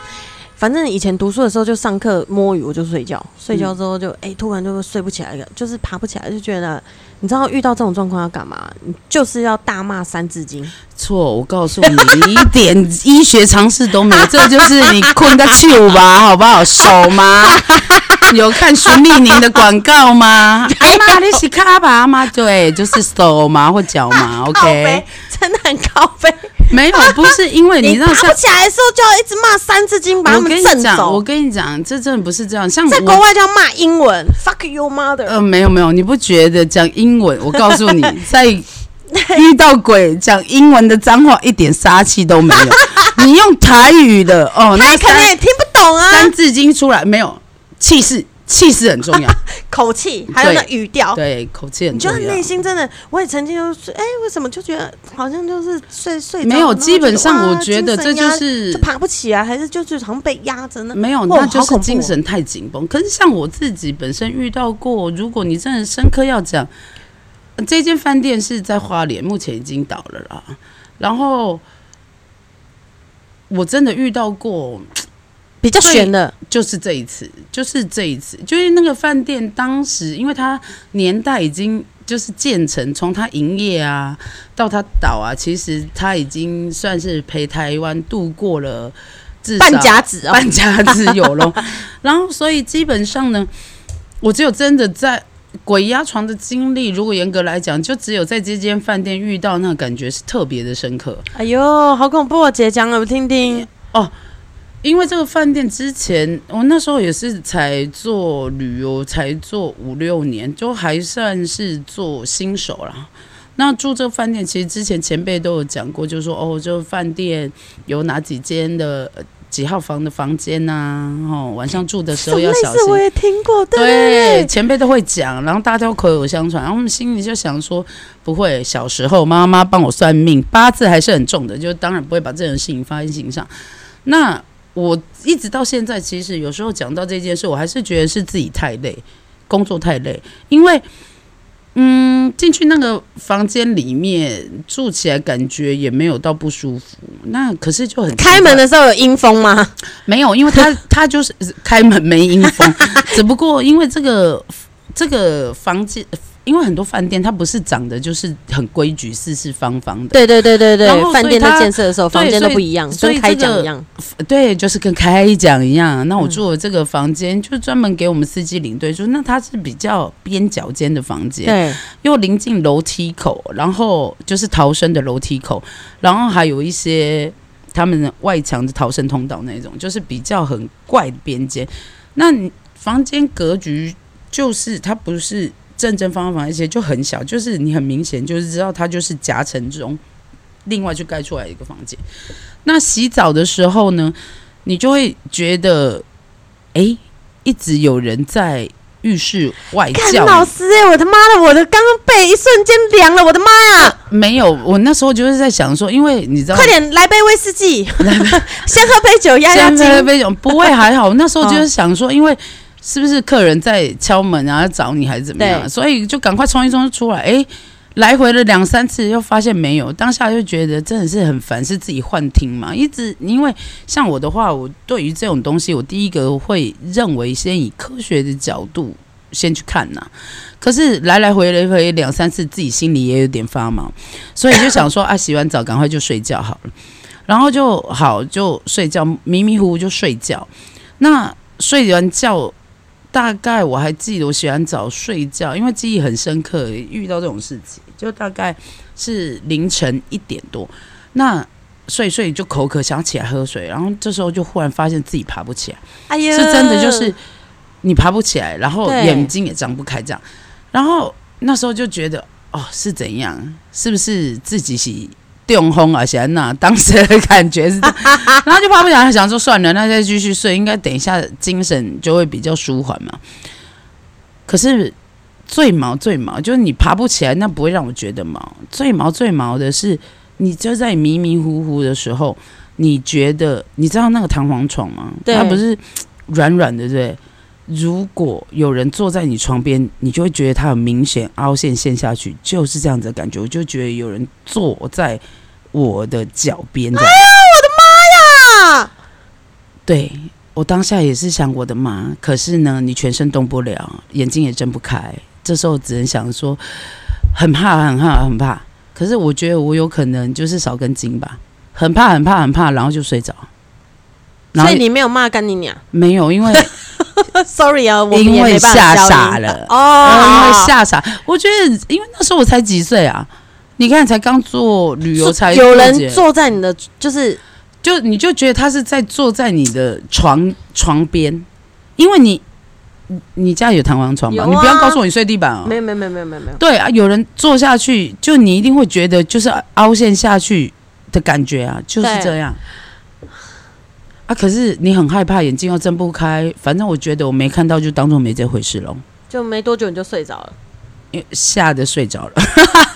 Speaker 1: 反正以前读书的时候就上课摸鱼，我就睡觉，睡觉之后就哎突然就睡不起来了，就是爬不起来，就觉得。你知道遇到这种状况要干嘛？你就是要大骂《三字经》。
Speaker 2: 错，我告诉你，你一点 (laughs) 医学常识都没有，这就是你困个球吧，好不好？手麻。(laughs) 有看徐丽宁的广告吗？(laughs) 哎妈，你是卡巴吗？对，就是手麻或脚麻，OK。
Speaker 1: 真的很高飞。
Speaker 2: 没有，不是因为你知道像
Speaker 1: 爬不起来的时候，就要一直骂三字经，把他们震
Speaker 2: 你讲，我。跟你讲，这真的不是这样。像
Speaker 1: 在国
Speaker 2: 我
Speaker 1: 外就要骂英文，fuck your mother。
Speaker 2: 呃，没有没有，你不觉得讲英文？(laughs) 我告诉你，在遇到鬼讲英文的脏话一点杀气都没有。你用台语的哦，那
Speaker 1: 他也可能也
Speaker 2: 三
Speaker 1: 听不懂啊，
Speaker 2: 三字经出来没有？气势，气势很重要，(laughs)
Speaker 1: 口气还有那语调，
Speaker 2: 对，口气很重要。
Speaker 1: 内心真的，我也曾经就是，哎、为什么就觉得好像就是睡睡着
Speaker 2: 没有，基本上我觉得这就是
Speaker 1: 就爬不起来，还是就是好像被压着呢？
Speaker 2: 没有，那就是精神太紧绷。可是像我自己本身遇到过，如果你真的深刻要讲，呃这间饭店是在花莲，目前已经倒了啦。然后我真的遇到过，
Speaker 1: 比较悬的，
Speaker 2: 就是这一次，就是这一次，就是那个饭店当时，因为它年代已经就是建成，从它营业啊到它倒啊，其实它已经算是陪台湾度过了至少
Speaker 1: 半甲子哦，
Speaker 2: 半甲子有咯。(laughs) 然后所以基本上呢，我只有真的在鬼压床的经历，如果严格来讲，就只有在这间饭店遇到，那感觉是特别的深刻。
Speaker 1: 哎呦，好恐怖啊！姐讲了，我听听。
Speaker 2: 因为这个饭店之前，我那时候也是才做旅游，才做五六年，就还算是做新手啦。那住这个饭店，其实之前前辈都有讲过，就说哦，这个饭店有哪几间的呃几号房的房间呐、哦，晚上住的时候要小心
Speaker 1: 我。也听过，对
Speaker 2: 前辈都会讲，然后大家都口口相传，然后我们心里就想说，不会，小时候妈妈帮我算命，八字还是很重的，就当然不会把这种事情放在心上。那我一直到现在，其实有时候讲到这件事，我还是觉得是自己太累，工作太累，因为。嗯，进去那个房间里面住起来，感觉也没有到不舒服。那可是就很
Speaker 1: 开门的时候有阴风吗？
Speaker 2: 没有，因为他他 (laughs) 就是开门没阴风，只不过因为这个这个房间，因为很多饭店它不是长得就是很规矩四四方方的，
Speaker 1: 对对对对对，饭店在建设的时候，房间都不一样，
Speaker 2: 所以
Speaker 1: 跟开
Speaker 2: 这个
Speaker 1: 讲一样。
Speaker 2: 对，就是跟开讲一样。那我
Speaker 1: 嗯
Speaker 2: 住的这个房间就专门给我们司机领队，说那它是比较边角间的房间，
Speaker 1: 对，
Speaker 2: 又临近楼梯口，然后就是逃生的楼梯口，然后还有一些他们的外墙的逃生通道那种，就是比较很怪的边间。那你房间格局就是它不是正正方方，一些就很小，就是你很明显就是知道它就是夹层中另外就盖出来一个房间。那洗澡的时候呢，你就会觉得，诶，一直有人在浴室外
Speaker 1: 看
Speaker 2: 叫你。
Speaker 1: 老师哎，我他妈的，我的刚刚背一瞬间凉了，我的妈呀！
Speaker 2: 没有，我那时候就是在想说，因为你知道，
Speaker 1: 快点来杯威士忌，先喝杯酒压压惊。
Speaker 2: 不会还好，那时候就是想说，因为是不是客人在敲门啊要找你还是怎么样，所以就赶快冲一冲出来，哎、来回了两三次，又发现没有，当下就觉得真的是很烦，是自己幻听嘛。一直因为像我的话，我对于这种东西，我第一个会认为先以科学的角度先去看呐、可是来来回来回两三次，自己心里也有点发毛，所以就想说啊，洗完澡赶快就睡觉好了。然后就好就睡觉，迷迷糊糊就睡觉。那睡完觉，大概我还记得我洗完澡睡觉，因为记忆很深刻，遇到这种事情，就大概是凌晨一点多。那睡睡就口渴，想起来喝水，然后这时候就忽然发现自己爬不起来。
Speaker 1: 哎呀，
Speaker 2: 是真的，就是你爬不起来，然后眼睛也张不开，这样。然后那时候就觉得，哦，是怎样？是不是自己是中风啊？现在那当时的感觉是，(laughs) 然后就爬不起来，想说算了，那再继续睡，应该等一下精神就会比较舒缓嘛。可是最毛最毛就是你爬不起来，那不会让我觉得毛。最毛最毛的是，你就在迷迷糊糊的时候，你觉得你知道那个弹簧床吗？
Speaker 1: 对
Speaker 2: 它不是软软的，对不对？如果有人坐在你床边，你就会觉得他很明显凹陷陷下去，就是这样子的感觉。我就觉得有人坐在我的脚边，这样。
Speaker 1: 啊，
Speaker 2: 对我当下也是想我的妈，可是呢，你全身动不了，眼睛也睁不开，这时候只能想说，很怕，很怕，很怕。可是我觉得我有可能就是少根筋吧，很怕，很怕，很怕，然后就睡着。
Speaker 1: 所以你没有骂干你娘，
Speaker 2: 没有，因为 (laughs)
Speaker 1: Sorry 啊，我们
Speaker 2: 因为吓傻了
Speaker 1: 哦，
Speaker 2: 因为吓傻。我觉得，因为那时候我才几岁啊，你看才刚做旅游才
Speaker 1: 有人坐在你的，就是
Speaker 2: 就你就觉得他是在坐在你的床床边，因为你你你家有弹簧床吧？
Speaker 1: 啊
Speaker 2: 你不要告诉我你睡地板哦。
Speaker 1: 没有没有没有没有没有没有，
Speaker 2: 对啊，有人坐下去，就你一定会觉得就是凹陷下去的感觉啊，就是这样。啊，可是你很害怕，眼睛又睁不开，反正我觉得我没看到，就当做没这回事喽，
Speaker 1: 就没多久你就睡着了。
Speaker 2: 因为吓得睡着了。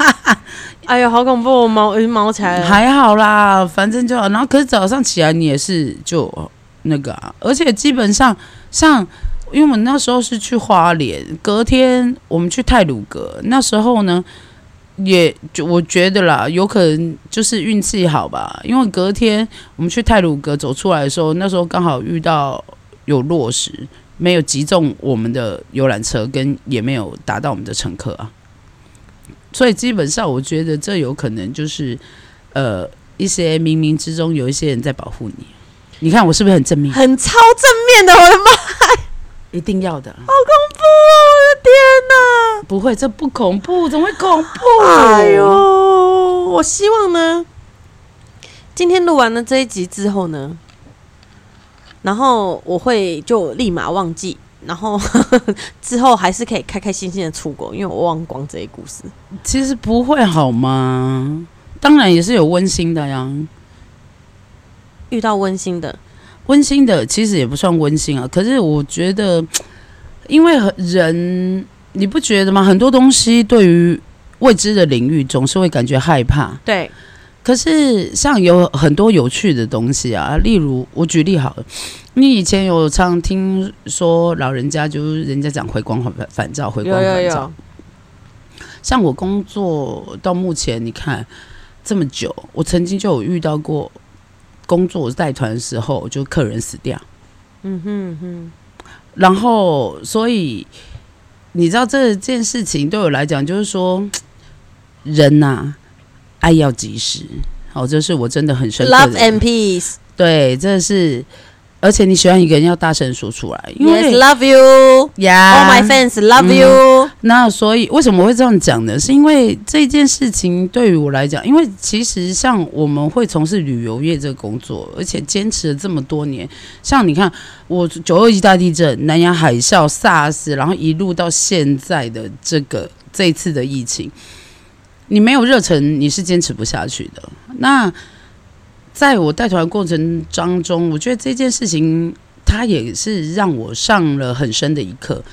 Speaker 2: (laughs)
Speaker 1: 哎呀，好恐怖，毛呃毛起来了。
Speaker 2: 还好啦，反正就然后，可是早上起来你也是就那个啊，而且基本上像，因为我们那时候是去花莲，隔天我们去泰鲁阁，那时候呢，也就我觉得啦，有可能就是运气好吧，因为隔天我们去泰鲁阁走出来的时候，那时候刚好遇到有落石，没有击中我们的游览车，跟也没有打到我们的乘客啊。所以基本上，我觉得这有可能就是，呃，一些冥冥之中有一些人在保护你。你看我是不是很正面？
Speaker 1: 很超正面的，我的妈，
Speaker 2: 一定要的，
Speaker 1: 好恐怖哦！天
Speaker 2: 不会，这不恐怖，怎么会恐怖？
Speaker 1: 哎呦，我希望呢，今天录完了这一集之后呢，然后我会就立马忘记，然后 (laughs) 之后还是可以开开心心的出国，因为我忘光这些故事。
Speaker 2: 其实不会好吗？当然也是有温馨的呀，
Speaker 1: 遇到温馨的，
Speaker 2: 温馨的其实也不算温馨啊。可是我觉得，因为人你不觉得吗？很多东西对于未知的领域总是会感觉害怕。
Speaker 1: 对，
Speaker 2: 可是像有很多有趣的东西啊，例如我举例好了，你以前有常听说老人家就是人家讲回光返返照，回光返照
Speaker 1: 有。，
Speaker 2: 像我工作到目前，你看这么久，我曾经就有遇到过工作带团的时候，就客人死掉，
Speaker 1: 嗯哼哼，
Speaker 2: 然后所以你知道这件事情对我来讲，就是说人呐、爱要及时。好，这是我真的很深刻
Speaker 1: Love
Speaker 2: 的
Speaker 1: and peace.
Speaker 2: 对，这是，而且你喜欢一个人要大声说出来，因
Speaker 1: Yes,
Speaker 2: 为
Speaker 1: love you，yeah，all my fans love
Speaker 2: 嗯
Speaker 1: you.
Speaker 2: 那所以为什么会这样讲呢？是因为这件事情对于我来讲，因为其实像我们会从事旅游业这个工作，而且坚持了这么多年，像你看我九二一大地震、南洋海啸、SARS，然后一路到现在的这个这一次的疫情，你没有热忱，你是坚持不下去的。那在我带团过程当中，我觉得这件事情它也是让我上了很深的一课。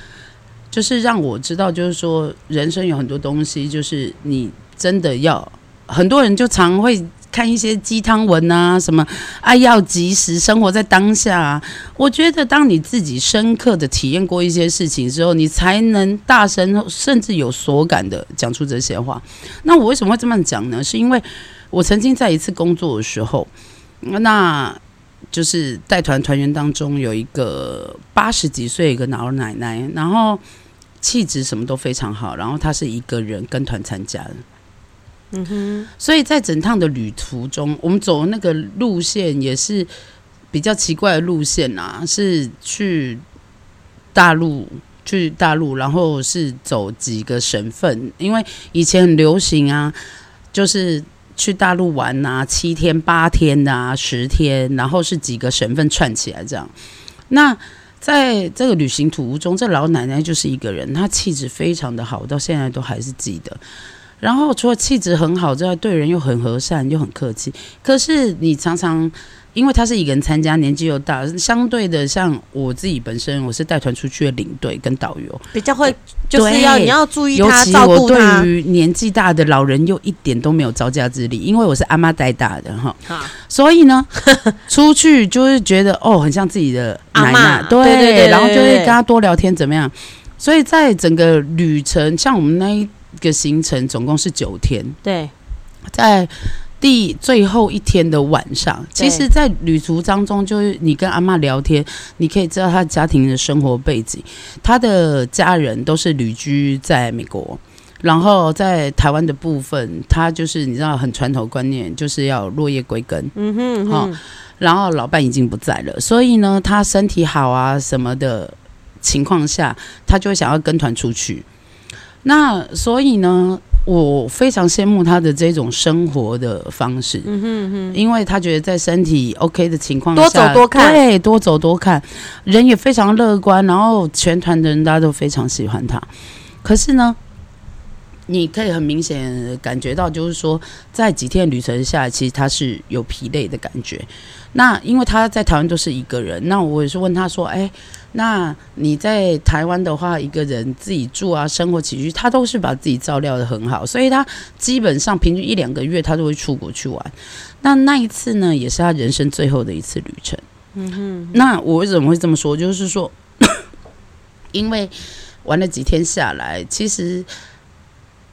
Speaker 2: 就是让我知道，就是说人生有很多东西，就是你真的要，很多人就常会看一些鸡汤文啊，什么爱要及时，生活在当下、啊。我觉得，当你自己深刻的体验过一些事情之后，你才能大声甚至有所感的讲出这些话。那我为什么会这么讲呢？是因为我曾经在一次工作的时候，那。就是带团团员当中有一个八十几岁一个老奶奶，然后气质什么都非常好，然后她是一个人跟团参加的，
Speaker 1: 嗯哼，
Speaker 2: 所以在整趟的旅途中，我们走的那个路线也是比较奇怪的路线啊，是去大陆。去大陆，然后是走几个省份，因为以前很流行啊，就是去大陆玩呐、七天、八天呐、十天，然后是几个省份串起来这样。那在这个旅行途中，这老奶奶就是一个人，她气质非常的好，到现在都还是记得。然后除了气质很好之外，对人又很和善，又很客气。可是你常常因为他是一个人参加，年纪又大，相对的像我自己本身，我是带团出去的领队跟导游，
Speaker 1: 比较会就是要你要注意
Speaker 2: 尤其我对。于年纪大的老人又一点都没有招架之力，因为我是阿妈带大的哈，所以呢，(laughs) 出去就是觉得哦，很像自己的奶奶对
Speaker 1: 对对对
Speaker 2: 然后就会跟他多聊天，怎么样？所以在整个旅程，像我们那一个行程总共是九天，
Speaker 1: 对，
Speaker 2: 在第最后一天的晚上，其实，在旅途当中，就是你跟阿妈聊天，你可以知道她家庭的生活背景，她的家人都是旅居在美国。然后在台湾的部分，她就是你知道很传统观念，就是要落叶归根。
Speaker 1: 嗯哼
Speaker 2: 然后老伴已经不在了，所以呢，他身体好啊什么的，情况下，他就会想要跟团出去。那所以呢，我非常羡慕他的这种生活的方式，
Speaker 1: 嗯哼哼，
Speaker 2: 因为他觉得在身体 OK 的情况下，
Speaker 1: 多走多看
Speaker 2: 对，多走多看，人也非常乐观，然后全团的人大家都非常喜欢他。可是呢，你可以很明显感觉到，就是说，在几天旅程下来，其实他是有疲累的感觉。那因为他在台湾都是一个人，那我也是问他说：“哎，那你在台湾的话，一个人自己住啊，生活起居，他都是把自己照料的很好，所以他基本上平均一两个月他都会出国去玩。那那一次呢，也是他人生最后的一次旅程。
Speaker 1: 嗯哼，
Speaker 2: 那我为什么会这么说？就是说，(coughs) 因为玩了几天下来，其实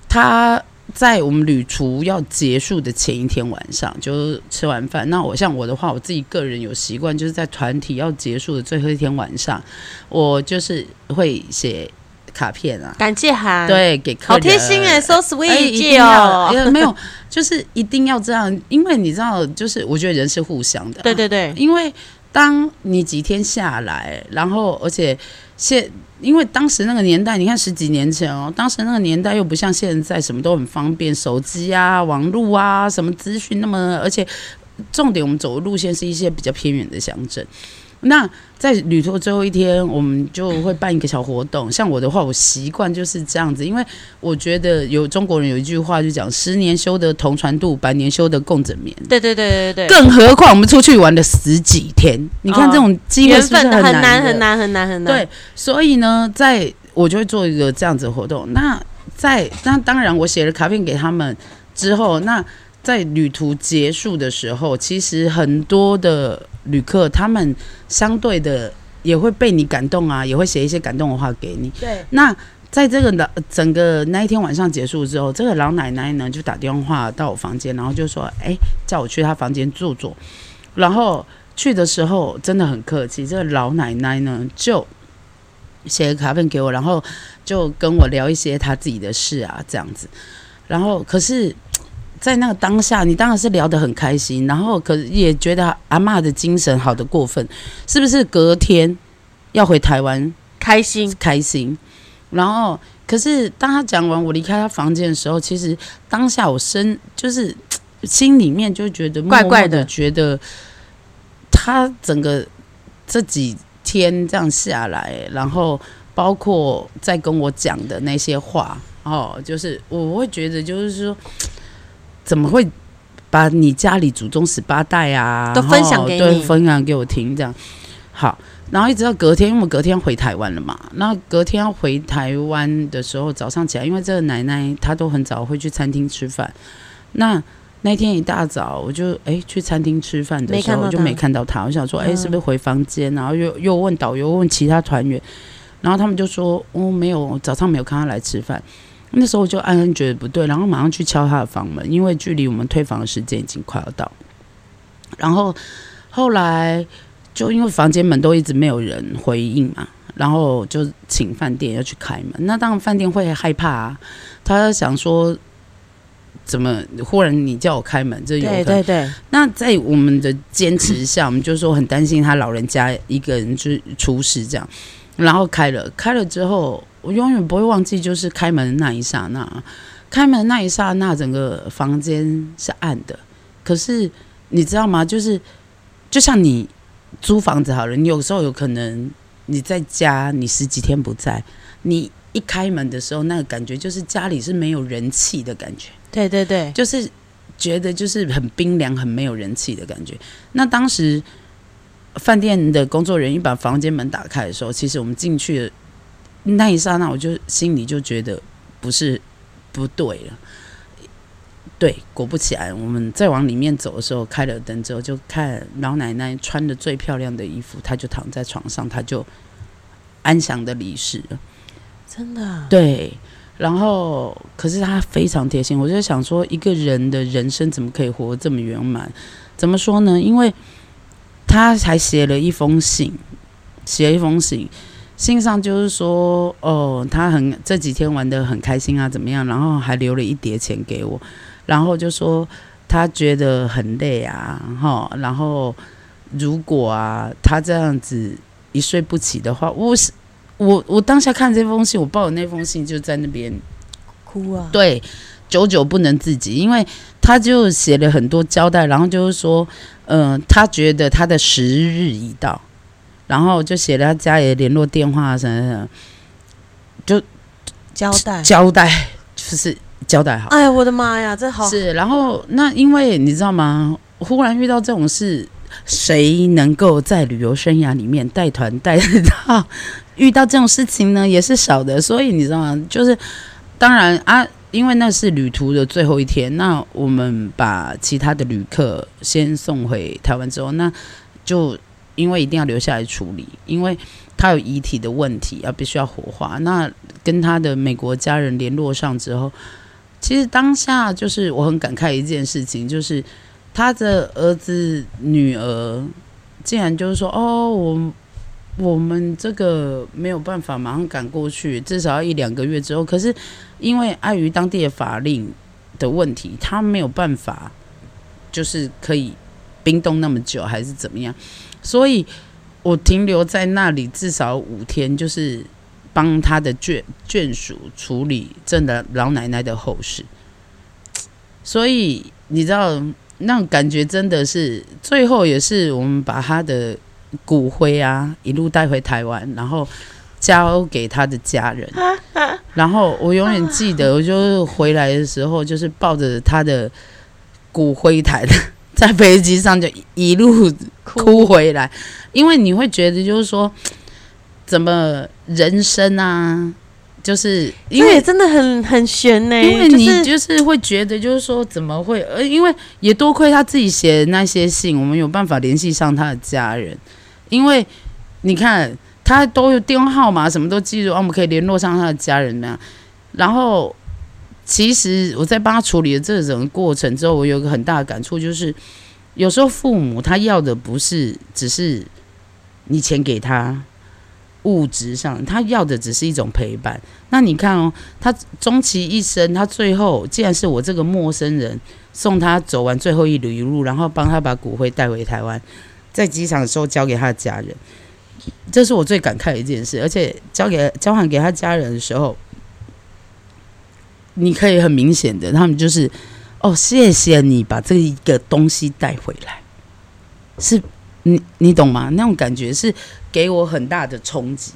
Speaker 2: 他在我们旅途要结束的前一天晚上，就是吃完饭。那我像我的话，我自己个人有习惯，就是在团体要结束的最后一天晚上，我就是会写卡片啊。
Speaker 1: 感谢函，，
Speaker 2: 对，给客人
Speaker 1: 好贴心哎，so
Speaker 2: 哎
Speaker 1: sweet
Speaker 2: 一定要。
Speaker 1: 哦，
Speaker 2: 呃没有，就是一定要这样，因为你知道，就是我觉得人是互相的啊、
Speaker 1: 对对对，
Speaker 2: 因为当你几天下来，然后而且现因为当时那个年代，你看十几年前哦，当时那个年代又不像现在什么都很方便，手机啊、网络啊、什么资讯那么，而且重点我们走的路线是一些比较偏远的乡镇。那在旅途最后一天，我们就会办一个小活动。像我的话，我习惯就是这样子，因为我觉得有中国人有一句话就讲：“十年修得同船渡，百年修得共枕眠。”
Speaker 1: 对对对对对，
Speaker 2: 更何况我们出去玩了十几天，你看这种机会
Speaker 1: 缘
Speaker 2: 是不是
Speaker 1: 分很
Speaker 2: 难
Speaker 1: 很。难很难很难，
Speaker 2: 对，所以呢，在我就会做一个这样子的活动。那在那当然，我写了卡片给他们之后，那在旅途结束的时候，其实很多的旅客他们相对的也会被你感动啊，也会写一些感动的话给你。
Speaker 1: 对，
Speaker 2: 那在这个老整个那一天晚上结束之后，这个老奶奶呢就打电话到我房间，然后就说：“哎、叫我去她房间坐坐。”然后去的时候真的很客气，这个老奶奶呢就写个卡片给我，然后就跟我聊一些她自己的事啊，这样子。然后可是。在那个当下，你当然是聊得很开心，然后可也觉得阿妈的精神好的过分，是不是？隔天要回台湾
Speaker 1: 开心，
Speaker 2: 开心。然后，可是当他讲完我离开他房间的时候，其实当下我身就是心里面就觉得
Speaker 1: 怪怪的
Speaker 2: 觉得他整个这几天这样下来，然后包括在跟我讲的那些话，哦，就是我会觉得就是说，怎么会把你家里祖宗十八代啊
Speaker 1: 都分享给你？
Speaker 2: 分享给我听，这样好。然后一直到隔天，因为我隔天回台湾了嘛，那隔天要回台湾的时候，早上起来，因为这个奶奶她都很早会去餐厅吃饭，那那天一大早我就哎去餐厅吃饭的时候我就
Speaker 1: 没看到她
Speaker 2: 我想说哎
Speaker 1: 嗯
Speaker 2: 是不是回房间，然后又又问导游问其他团员，然后他们就说哦没有，早上没有看她来吃饭。那时候我就暗暗觉得不对，然后马上去敲他的房门，因为距离我们退房的时间已经快要到。然后后来就因为房间门都一直没有人回应嘛，然后就请饭店要去开门。那当然饭店会害怕啊，他想说怎么忽然你叫我开门，这有
Speaker 1: 对对对，
Speaker 2: 那在我们的坚持下，我们就说很担心他老人家一个人就是出事这样，然后开了，开了之后，我永远不会忘记，就是开门的那一刹那，开门的那一刹那，整个房间是暗的，可是你知道吗？就是就像你租房子好了，你有时候有可能你在家，你十几天不在，你一开门的时候，那个感觉就是家里是没有人气的感觉。
Speaker 1: 对对对，
Speaker 2: 就是觉得就是很冰凉、很没有人气的感觉。那当时饭店的工作人员把房间门打开的时候，其实我们进去的那一刹那，我就心里就觉得不是不对了。对，果不其然，我们再往里面走的时候，开了灯之后，就看老奶奶穿的最漂亮的衣服，她就躺在床上，她就安详的离世了。
Speaker 1: 真的啊，
Speaker 2: 对，然后可是她非常贴心，我就想说，一个人的人生怎么可以活得这么圆满？怎么说呢？因为她还写了一封信，写了一封信，信上就是说，哦，他很这几天玩的很开心啊，怎么样？然后还留了一叠钱给我，然后就说他觉得很累啊，哈，然后如果啊他这样子一睡不起的话，我是我我当下看这封信，我抱的那封信就在那边，
Speaker 1: 哭啊，
Speaker 2: 对，久久不能自己，因为他就写了很多交代，然后就是说，嗯、他觉得他的时日已到，然后就写了他家里的联络电话什么什么，就
Speaker 1: 交代。
Speaker 2: 交代就是交代好。
Speaker 1: 哎呀，我的妈呀，这好
Speaker 2: 是，然后那因为你知道吗？忽然遇到这种事，谁能够在旅游生涯里面带团带到遇到这种事情呢？也是少的。所以你知道吗？就是当然啊，因为那是旅途的最后一天，那我们把其他的旅客先送回台湾之后，那就因为一定要留下来处理，因为他有遗体的问题，要必须要火化。那跟他的美国家人联络上之后。其实当下就是我很感慨一件事情，就是他的儿子女儿竟然就是说，哦，我我们这个没有办法马上赶过去，至少要一两个月之后。可是因为碍于当地的法令的问题，他没有办法，就是可以冰冻那么久，还是怎么样？所以我停留在那里至少五天，就是。帮他的眷眷属处理这的老奶奶的后事，所以你知道那种感觉真的是，最后也是我们把他的骨灰啊一路带回台湾，然后交给他的家人。然后我永远记得，我就是回来的时候，就是抱着他的骨灰坛，在飞机上就一路哭回来，因为你会觉得就是说。怎么人生啊？就是因为
Speaker 1: 真的很很悬呢、
Speaker 2: 因为你
Speaker 1: 就是
Speaker 2: 就是会觉得，就是说怎么会？呃，因为也多亏他自己写的那些信，我们有办法联系上他的家人。因为你看，他都有电话号码，什么都记住，啊我们可以联络上他的家人那样。然后，其实我在帮他处理的这整个过程之后，我有一个很大的感触，就是有时候父母他要的不是只是你钱给他。物质上，他要的只是一种陪伴。那你看哦，他终其一生，他最后既然是我这个陌生人送他走完最后一里路，然后帮他把骨灰带回台湾，在机场的时候交给他的家人，这是我最感慨的一件事。而且交给交还给他家人的时候，你可以很明显的，他们就是哦，谢谢你把这一个东西带回来，是你你懂吗？那种感觉是。给我很大的冲击，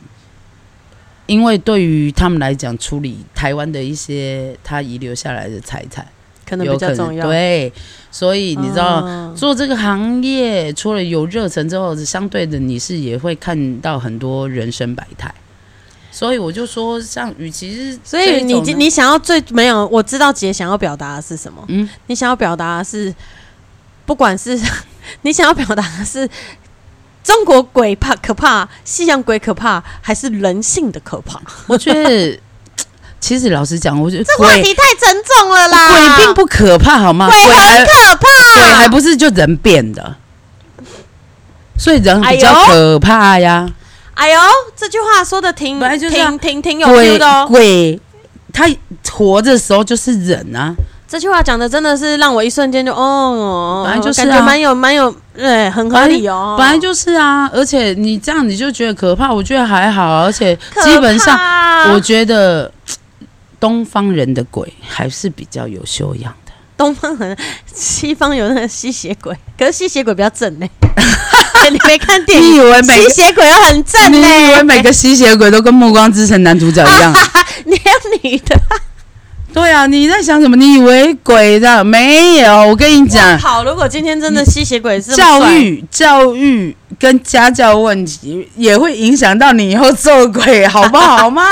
Speaker 2: 因为对于他们来讲，处理台湾的一些他遗留下来的财产，
Speaker 1: 可能比较重要。
Speaker 2: 对，所以你知道、
Speaker 1: 嗯
Speaker 2: 做这个行业，除了有热忱之后，相对的你是也会看到很多人生百态。所以我就说，像与其是
Speaker 1: 所以你你想要最没有，我知道姐想要表达的是什么。
Speaker 2: 嗯，
Speaker 1: 你想要表达的是，不管是 (laughs) 你想要表达的是中国鬼怕可怕，西洋鬼可怕，还是人性的可怕？
Speaker 2: 我觉得其实老实讲，我觉得 (laughs)
Speaker 1: 这话
Speaker 2: 鬼
Speaker 1: 题太沉重了啦！
Speaker 2: 鬼并不可怕，好吗？
Speaker 1: 鬼很可怕，
Speaker 2: 鬼还不是就人变的，所以人比较可怕呀。
Speaker 1: 哎呦，这句话说的挺
Speaker 2: 本来就是啊
Speaker 1: 挺挺挺有
Speaker 2: 鬼
Speaker 1: feel 的哦。
Speaker 2: 鬼，他活着的时候就是人啊，
Speaker 1: 这句话讲的真的是让我一瞬间就哦，
Speaker 2: 本来就是啊
Speaker 1: 感觉蛮有蛮有，对，很合理哦。
Speaker 2: 本来就是啊。而且你这样你就觉得可怕，我觉得还好，而且
Speaker 1: 可
Speaker 2: 基本上我觉得东方人的鬼还是比较有修养的。
Speaker 1: 东方人，西方有那个吸血鬼，可是吸血鬼比较正呢、(laughs) 你没看电
Speaker 2: 你以
Speaker 1: 影？
Speaker 2: 为每个
Speaker 1: 吸血鬼又很正
Speaker 2: 你、以为每个吸血鬼都跟《暮光之城》男主角一样？(laughs)
Speaker 1: 你还有女的？(laughs)
Speaker 2: 对啊，你在想什么？你以为鬼的没有？我跟你讲，
Speaker 1: 好，如果今天真的吸血鬼是
Speaker 2: 教，育、教育跟家教问题也会影响到你以后做鬼，好不好吗？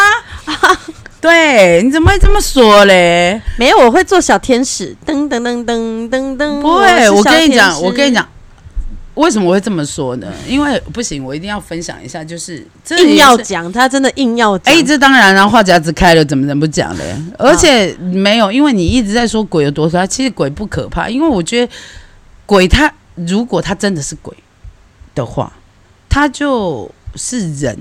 Speaker 2: (laughs) 对，你怎么会这么说嘞？
Speaker 1: 没有，我会做小天使，噔噔噔噔噔噔。
Speaker 2: 不会，我跟你讲，我跟你，讲，为什么我会这么说呢？因为不行，我一定要分享一下，就是
Speaker 1: 硬要讲，他真的硬要讲。
Speaker 2: 哎、这当然啦，话匣子开了，怎么能不讲嘞？而且没有，因为你一直在说鬼有多可怕，其实鬼不可怕，因为我觉得鬼他如果他真的是鬼的话，他就是人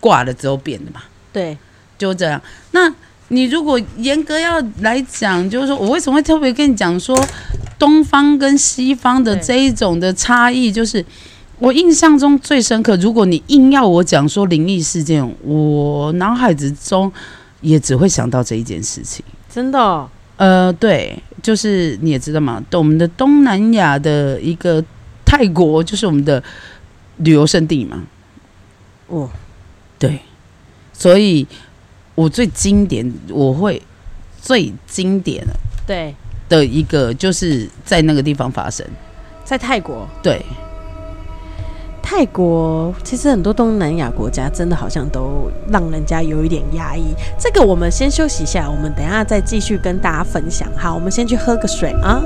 Speaker 2: 挂了之后变的嘛，
Speaker 1: 对，
Speaker 2: 就这样。那你如果严格要来讲，就是说我为什么会特别跟你讲说东方跟西方的这一种的差异，就是我印象中最深刻，如果你硬要我讲说灵异事件，我脑海之中也只会想到这一件事情。
Speaker 1: 真的哦、
Speaker 2: 呃，对，就是你也知道嘛，我们的东南亚的一个泰国，就是我们的旅游胜地嘛。
Speaker 1: 哦，
Speaker 2: 对，所以我最经典，我会最经典
Speaker 1: 对，
Speaker 2: 的一个，就是在那个地方发生。
Speaker 1: 在泰国，
Speaker 2: 对，
Speaker 1: 泰国其实很多东南亚国家真的好像都让人家有一点压抑。这个我们先休息一下，我们等一下再继续跟大家分享。好，我们先去喝个水啊。